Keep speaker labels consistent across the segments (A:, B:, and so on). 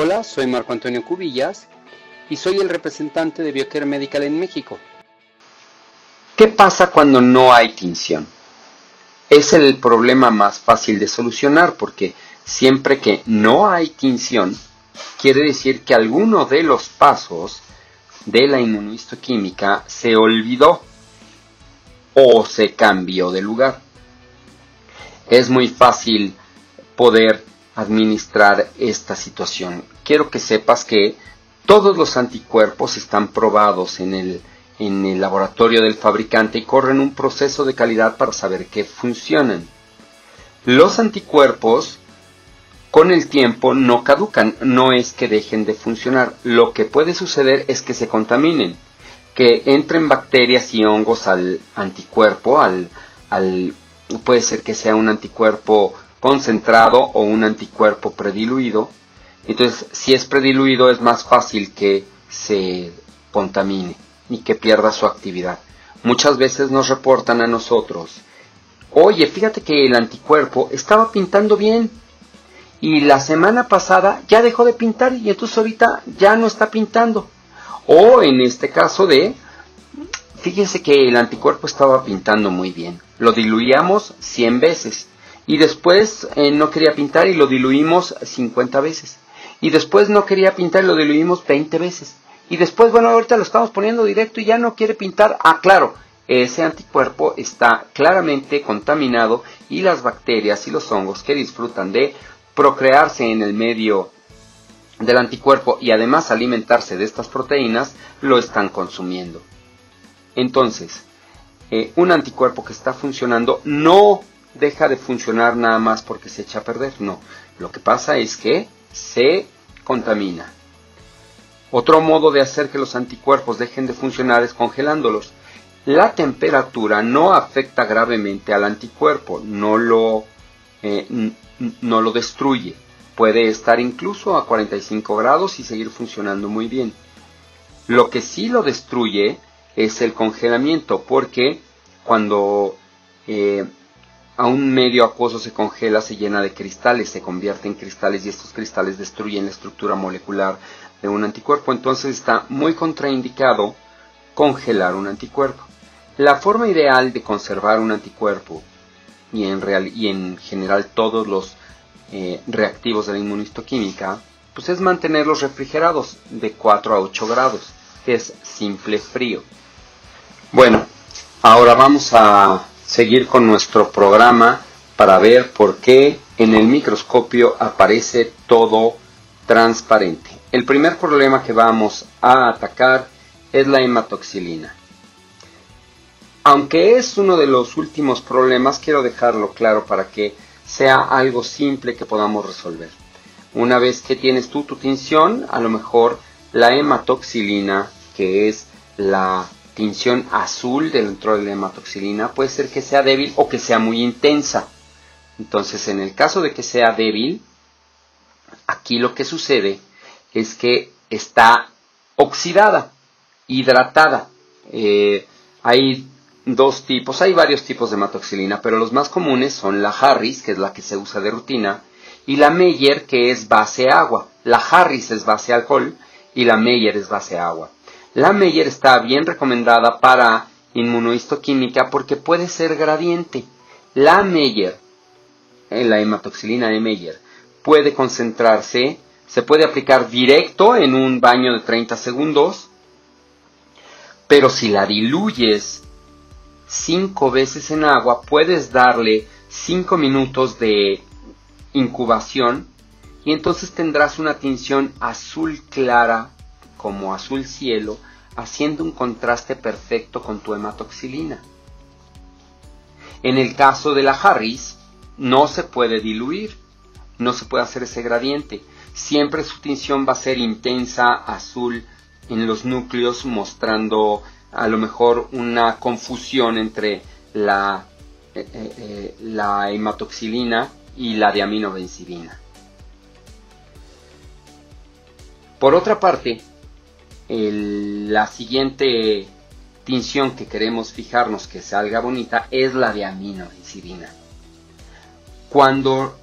A: Hola, soy Marco Antonio Cubillas y soy el representante de Biocare Medical en México. ¿Qué pasa cuando no hay tinción? Es el problema más fácil de solucionar porque siempre que no hay tinción, quiere decir que alguno de los pasos de la inmunohistoquímica se olvidó o se cambió de lugar. Es muy fácil poder administrar esta situación. Quiero que sepas que todos los anticuerpos están probados en el, en el laboratorio del fabricante y corren un proceso de calidad para saber que funcionan. Los anticuerpos con el tiempo no caducan, no es que dejen de funcionar. Lo que puede suceder es que se contaminen, que entren bacterias y hongos al anticuerpo, al, al puede ser que sea un anticuerpo concentrado o un anticuerpo prediluido. Entonces, si es prediluido es más fácil que se contamine y que pierda su actividad. Muchas veces nos reportan a nosotros, oye, fíjate que el anticuerpo estaba pintando bien y la semana pasada ya dejó de pintar y entonces ahorita ya no está pintando. O en este caso de, fíjense que el anticuerpo estaba pintando muy bien, lo diluíamos 100 veces y después eh, no quería pintar y lo diluimos 50 veces. Y después no quería pintar y lo diluimos 20 veces. Y después, bueno, ahorita lo estamos poniendo directo y ya no quiere pintar. Ah, claro, ese anticuerpo está claramente contaminado y las bacterias y los hongos que disfrutan de procrearse en el medio del anticuerpo y además alimentarse de estas proteínas lo están consumiendo. Entonces, eh, un anticuerpo que está funcionando no deja de funcionar nada más porque se echa a perder. No, lo que pasa es que se contamina. Otro modo de hacer que los anticuerpos dejen de funcionar es congelándolos. La temperatura no afecta gravemente al anticuerpo, no lo, eh, no lo destruye. Puede estar incluso a 45 grados y seguir funcionando muy bien. Lo que sí lo destruye es el congelamiento, porque cuando eh, a un medio acuoso se congela, se llena de cristales, se convierte en cristales y estos cristales destruyen la estructura molecular de un anticuerpo. Entonces está muy contraindicado congelar un anticuerpo. La forma ideal de conservar un anticuerpo y en, real, y en general todos los eh, reactivos de la inmunistoquímica, pues es mantenerlos refrigerados de 4 a 8 grados, que es simple frío. Bueno, ahora vamos a seguir con nuestro programa para ver por qué en el microscopio aparece todo transparente. El primer problema que vamos a atacar es la hematoxilina. Aunque es uno de los últimos problemas, quiero dejarlo claro para que sea algo simple que podamos resolver. Una vez que tienes tú tu tinción, a lo mejor la hematoxilina, que es la tinción azul dentro de la hematoxilina puede ser que sea débil o que sea muy intensa. Entonces, en el caso de que sea débil, aquí lo que sucede es que está oxidada, hidratada. Eh, hay dos tipos, hay varios tipos de hematoxilina, pero los más comunes son la Harris, que es la que se usa de rutina, y la Meyer, que es base agua. La Harris es base alcohol y la Meyer es base agua. La Meyer está bien recomendada para inmunohistoquímica porque puede ser gradiente. La Meyer, eh, la hematoxilina de Meyer, puede concentrarse, se puede aplicar directo en un baño de 30 segundos, pero si la diluyes 5 veces en agua, puedes darle 5 minutos de incubación y entonces tendrás una tinción azul clara como azul cielo, haciendo un contraste perfecto con tu hematoxilina. En el caso de la Harris, no se puede diluir, no se puede hacer ese gradiente. Siempre su tinción va a ser intensa, azul, en los núcleos, mostrando a lo mejor una confusión entre la, eh, eh, eh, hematoxilina y la diaminobencidina. Por otra parte, la siguiente tinción que queremos fijarnos que salga bonita es la de aminoincidina. Cuando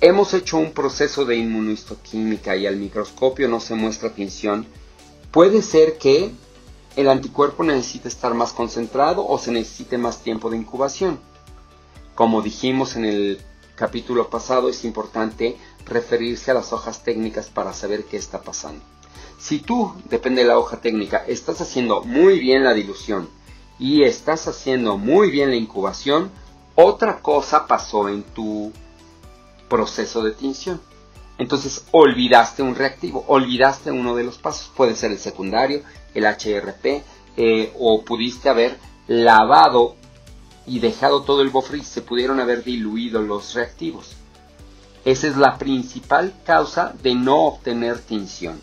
A: hemos hecho un proceso de inmunohistoquímica y al microscopio no se muestra tinción, puede ser que el anticuerpo necesite estar más concentrado o se necesite más tiempo de incubación. Como dijimos en el capítulo pasado, es importante referirse a las hojas técnicas para saber qué está pasando. Si tú, depende de la hoja técnica, estás haciendo muy bien la dilución y estás haciendo muy bien la incubación, otra cosa pasó en tu proceso de tinción. Entonces olvidaste un reactivo, olvidaste uno de los pasos, puede ser el secundario, el HRP, eh, o pudiste haber lavado y dejado todo el buffer y se pudieron haber diluido los reactivos. Esa es la principal causa de no obtener tinción.